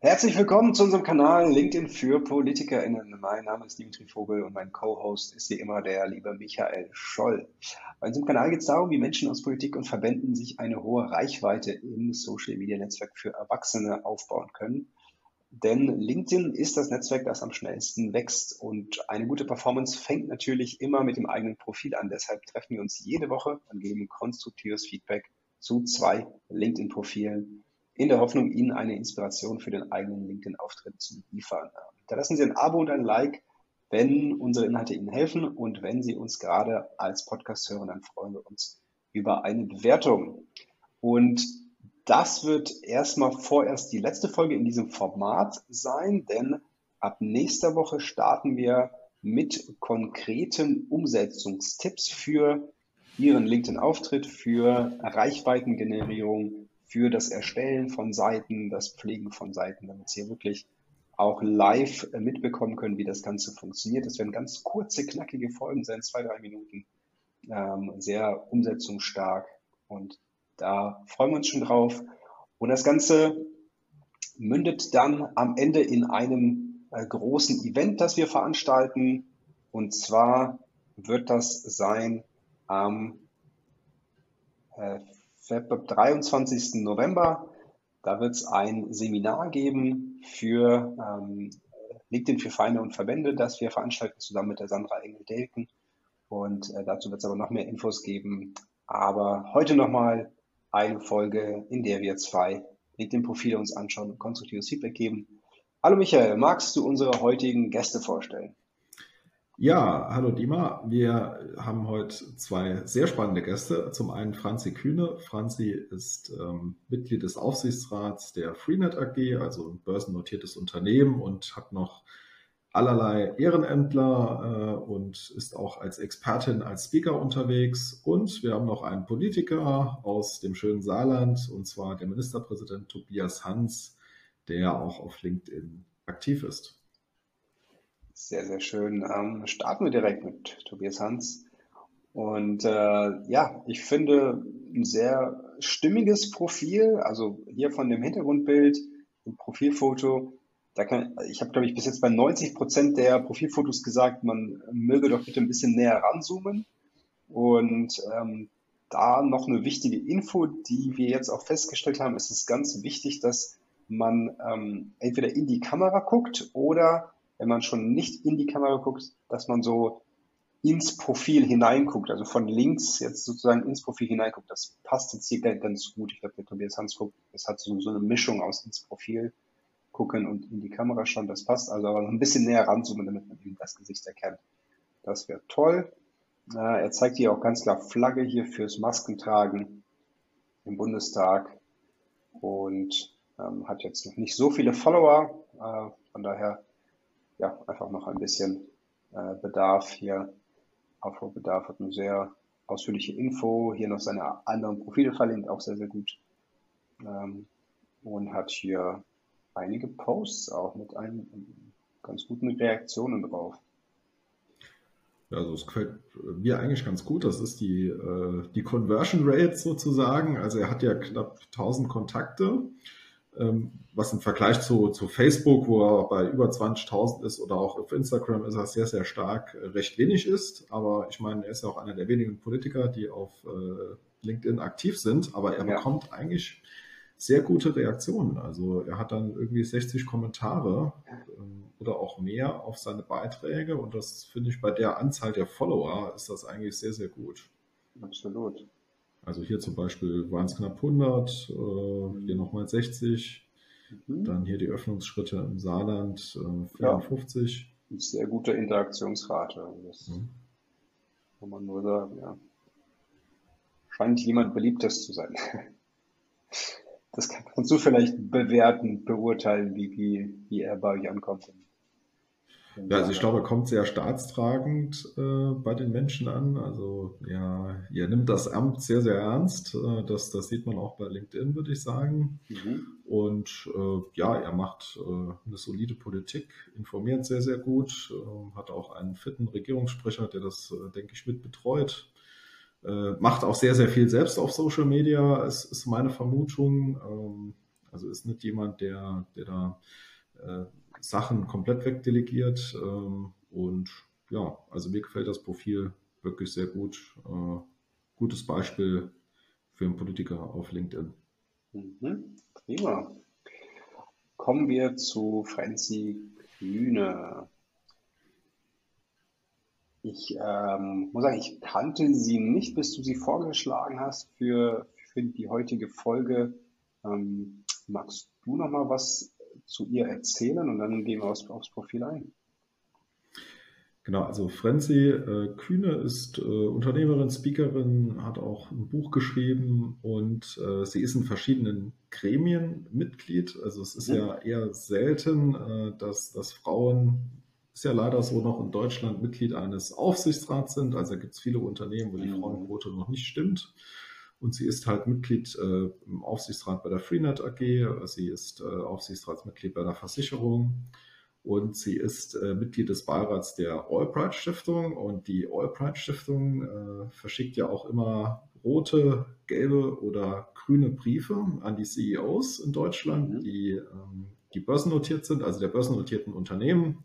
Herzlich willkommen zu unserem Kanal LinkedIn für PolitikerInnen. Mein Name ist Dimitri Vogel und mein Co-Host ist wie immer der liebe Michael Scholl. Bei unserem Kanal geht es darum, wie Menschen aus Politik und Verbänden sich eine hohe Reichweite im Social Media Netzwerk für Erwachsene aufbauen können. Denn LinkedIn ist das Netzwerk, das am schnellsten wächst und eine gute Performance fängt natürlich immer mit dem eigenen Profil an. Deshalb treffen wir uns jede Woche und geben konstruktives Feedback zu zwei LinkedIn-Profilen in der Hoffnung, Ihnen eine Inspiration für den eigenen LinkedIn-Auftritt zu liefern. Da lassen Sie ein Abo und ein Like, wenn unsere Inhalte Ihnen helfen und wenn Sie uns gerade als Podcast hören, dann freuen wir uns über eine Bewertung. Und das wird erstmal vorerst die letzte Folge in diesem Format sein, denn ab nächster Woche starten wir mit konkreten Umsetzungstipps für Ihren LinkedIn-Auftritt, für Reichweitengenerierung, für das Erstellen von Seiten, das Pflegen von Seiten, damit Sie wirklich auch live äh, mitbekommen können, wie das Ganze funktioniert. Das werden ganz kurze, knackige Folgen sein, zwei, drei Minuten, ähm, sehr umsetzungsstark und da freuen wir uns schon drauf. Und das Ganze mündet dann am Ende in einem äh, großen Event, das wir veranstalten. Und zwar wird das sein am äh, am 23. November. Da wird es ein Seminar geben für ähm, LinkedIn für Feinde und Verbände, das wir veranstalten zusammen mit der Sandra Engel-Delken. Und äh, dazu wird es aber noch mehr Infos geben. Aber heute nochmal eine Folge, in der wir zwei LinkedIn-Profile uns anschauen und konstruktives Feedback geben. Hallo Michael, magst du unsere heutigen Gäste vorstellen? Ja, hallo Dima. Wir haben heute zwei sehr spannende Gäste. Zum einen Franzi Kühne. Franzi ist ähm, Mitglied des Aufsichtsrats der Freenet AG, also ein börsennotiertes Unternehmen und hat noch allerlei Ehrenämtler äh, und ist auch als Expertin, als Speaker unterwegs. Und wir haben noch einen Politiker aus dem schönen Saarland, und zwar der Ministerpräsident Tobias Hans, der auch auf LinkedIn aktiv ist. Sehr, sehr schön. Ähm, starten wir direkt mit Tobias Hans. Und äh, ja, ich finde ein sehr stimmiges Profil. Also hier von dem Hintergrundbild, dem Profilfoto. Da kann, ich habe, glaube ich, bis jetzt bei 90 Prozent der Profilfotos gesagt, man möge doch bitte ein bisschen näher ranzoomen. Und ähm, da noch eine wichtige Info, die wir jetzt auch festgestellt haben, ist es ganz wichtig, dass man ähm, entweder in die Kamera guckt oder wenn man schon nicht in die Kamera guckt, dass man so ins Profil hineinguckt, also von links jetzt sozusagen ins Profil hineinguckt. Das passt jetzt hier ganz gut. Ich glaube, der Tobias Hans guckt, das hat so, so eine Mischung aus ins Profil gucken und in die Kamera schauen. Das passt also aber ein bisschen näher ranzoomen, damit man eben das Gesicht erkennt. Das wäre toll. Er zeigt hier auch ganz klar Flagge hier fürs Maskentragen im Bundestag und ähm, hat jetzt noch nicht so viele Follower. Äh, von daher ja, einfach noch ein bisschen äh, Bedarf hier. Aufbaubedarf hat eine sehr ausführliche Info. Hier noch seine anderen Profile verlinkt, auch sehr, sehr gut. Ähm, und hat hier einige Posts auch mit einen ganz guten Reaktionen drauf. Ja, also es gefällt mir eigentlich ganz gut. Das ist die, äh, die Conversion Rate sozusagen. Also er hat ja knapp 1000 Kontakte was im Vergleich zu, zu Facebook, wo er bei über 20.000 ist, oder auch auf Instagram ist er sehr, sehr stark äh, recht wenig ist. Aber ich meine, er ist ja auch einer der wenigen Politiker, die auf äh, LinkedIn aktiv sind. Aber er ja. bekommt eigentlich sehr gute Reaktionen. Also er hat dann irgendwie 60 Kommentare ähm, oder auch mehr auf seine Beiträge. Und das finde ich bei der Anzahl der Follower ist das eigentlich sehr, sehr gut. Absolut. Also hier zum Beispiel waren es knapp 100, äh, hier nochmal 60. Mhm. Dann hier die Öffnungsschritte im Saarland äh, 54. Ja, sehr gute Interaktionsrate. Das mhm. kann man nur sagen, ja. Scheint jemand beliebtes zu sein. Das kannst du vielleicht bewerten, beurteilen, wie, wie er bei euch ankommt. Ja, also ich glaube, er kommt sehr staatstragend äh, bei den Menschen an. Also ja, er nimmt das Amt sehr, sehr ernst. Äh, das, das sieht man auch bei LinkedIn, würde ich sagen. Mhm. Und äh, ja, er macht äh, eine solide Politik, informiert sehr, sehr gut, äh, hat auch einen fitten Regierungssprecher, der das, äh, denke ich, mit betreut. macht auch sehr, sehr viel selbst auf Social Media, ist, ist meine Vermutung. Ähm, Also ist nicht jemand, der, der da Sachen komplett wegdelegiert. Ähm, und ja, also mir gefällt das Profil wirklich sehr gut. Äh, gutes Beispiel für einen Politiker auf LinkedIn. Mhm, prima. Kommen wir zu Franzi Kühne. Ich ähm, muss sagen, ich kannte sie nicht, bis du sie vorgeschlagen hast für, für die heutige Folge. Ähm, magst du noch mal was zu ihr erzählen und dann gehen wir aufs, aufs Profil ein? Genau, also Frenzy äh, Kühne ist äh, Unternehmerin, Speakerin, hat auch ein Buch geschrieben und äh, sie ist in verschiedenen Gremien Mitglied. Also es ist mhm. ja eher selten, äh, dass, dass Frauen, ist ja leider so noch in Deutschland Mitglied eines Aufsichtsrats sind. Also gibt es viele Unternehmen, wo die mhm. Frauenquote noch nicht stimmt. Und sie ist halt Mitglied äh, im Aufsichtsrat bei der Freenet AG. Sie ist äh, Aufsichtsratsmitglied bei der Versicherung und sie ist äh, Mitglied des Beirats der Allbright Stiftung und die Allbright Stiftung äh, verschickt ja auch immer rote, gelbe oder grüne Briefe an die CEOs in Deutschland, mhm. die, ähm, die börsennotiert sind, also der börsennotierten Unternehmen.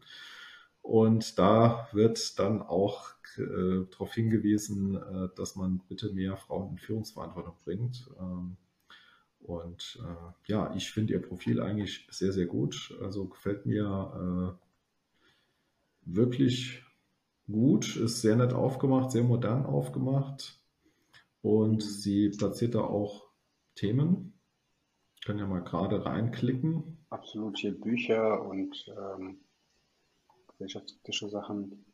Und da wird dann auch äh, darauf hingewiesen, äh, dass man bitte mehr Frauen in Führungsverantwortung bringt. Ähm, und äh, ja, ich finde ihr Profil eigentlich sehr, sehr gut. Also gefällt mir äh, wirklich gut, ist sehr nett aufgemacht, sehr modern aufgemacht. Und sie platziert da auch Themen. Ich kann ja mal gerade reinklicken. Absolut, hier Bücher und ähm, gesellschaftskritische Sachen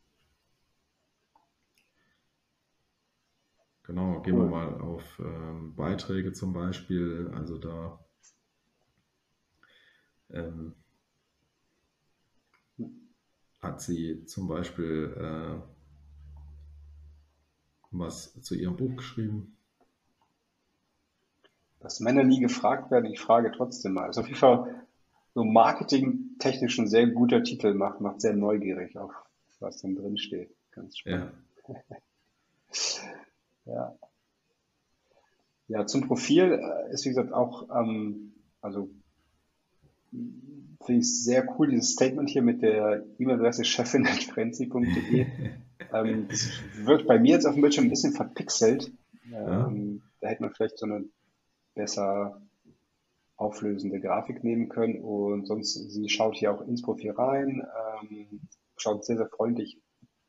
Genau, gehen wir mal auf ähm, Beiträge zum Beispiel. Also da ähm, hat sie zum Beispiel äh, was zu ihrem Buch geschrieben. Dass Männer nie gefragt werden, ich frage trotzdem mal. Also auf jeden Fall so marketingtechnisch ein sehr guter Titel macht, macht sehr neugierig auf was dann drin steht. Ganz spannend. Ja. Ja. Ja, zum Profil äh, ist wie gesagt auch, ähm, also finde ich sehr cool, dieses Statement hier mit der E-Mail-Adresse chefin.frenzy.de. ähm, das wird bei mir jetzt auf dem Bildschirm ein bisschen verpixelt. Ähm, Da hätte man vielleicht so eine besser auflösende Grafik nehmen können. Und sonst, sie schaut hier auch ins Profil rein, ähm, schaut sehr, sehr freundlich.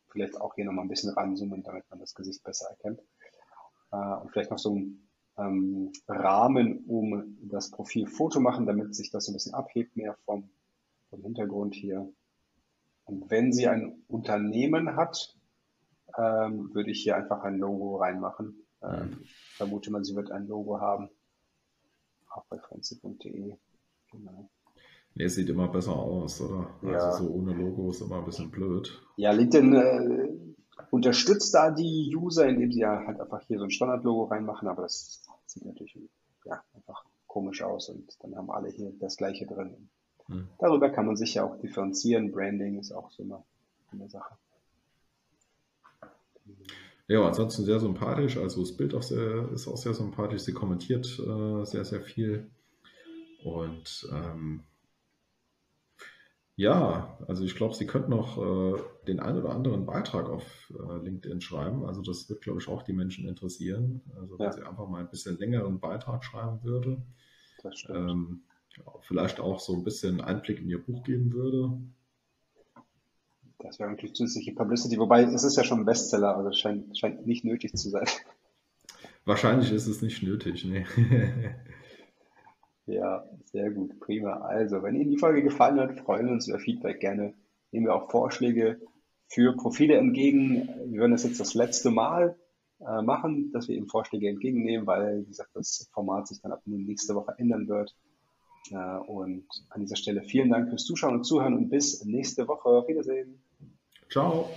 Vielleicht auch hier nochmal ein bisschen ranzoomen, damit man das Gesicht besser erkennt äh, und vielleicht noch so ein ähm, Rahmen um das Profil Foto machen, damit sich das ein bisschen abhebt mehr vom, vom Hintergrund hier. Und wenn sie ein Unternehmen hat, ähm, würde ich hier einfach ein Logo reinmachen. Ähm, mhm. Vermute man, sie wird ein Logo haben. Auch bei frenzy.de. Genau. Nee, sieht immer besser aus, oder? Ja. Also so ohne Logo ist immer ein bisschen blöd. Ja, LinkedIn äh, unterstützt da die User, indem sie ja halt einfach hier so ein Standardlogo reinmachen, aber das sieht natürlich ja, einfach komisch aus und dann haben alle hier das gleiche drin. Hm. Darüber kann man sich ja auch differenzieren. Branding ist auch so eine, eine Sache. Ja, ansonsten sehr sympathisch. Also das Bild auch sehr, ist auch sehr sympathisch. Sie kommentiert äh, sehr, sehr viel. Und ähm, ja, also ich glaube, Sie könnten noch äh, den einen oder anderen Beitrag auf äh, LinkedIn schreiben. Also das wird, glaube ich, auch die Menschen interessieren. Also wenn ja. Sie einfach mal ein bisschen längeren Beitrag schreiben würde. Ähm, vielleicht auch so ein bisschen Einblick in Ihr Buch geben würde. Das wäre natürlich zusätzliche Publicity, wobei es ist ja schon ein Bestseller, also scheint, scheint nicht nötig zu sein. Wahrscheinlich ist es nicht nötig, nee. Ja, sehr gut, prima. Also, wenn Ihnen die Folge gefallen hat, freuen wir uns über Feedback gerne. Nehmen wir auch Vorschläge für Profile entgegen. Wir werden das jetzt das letzte Mal äh, machen, dass wir eben Vorschläge entgegennehmen, weil, wie gesagt, das Format sich dann ab nächste Woche ändern wird. Äh, und an dieser Stelle vielen Dank fürs Zuschauen und Zuhören und bis nächste Woche. Auf Wiedersehen. Ciao.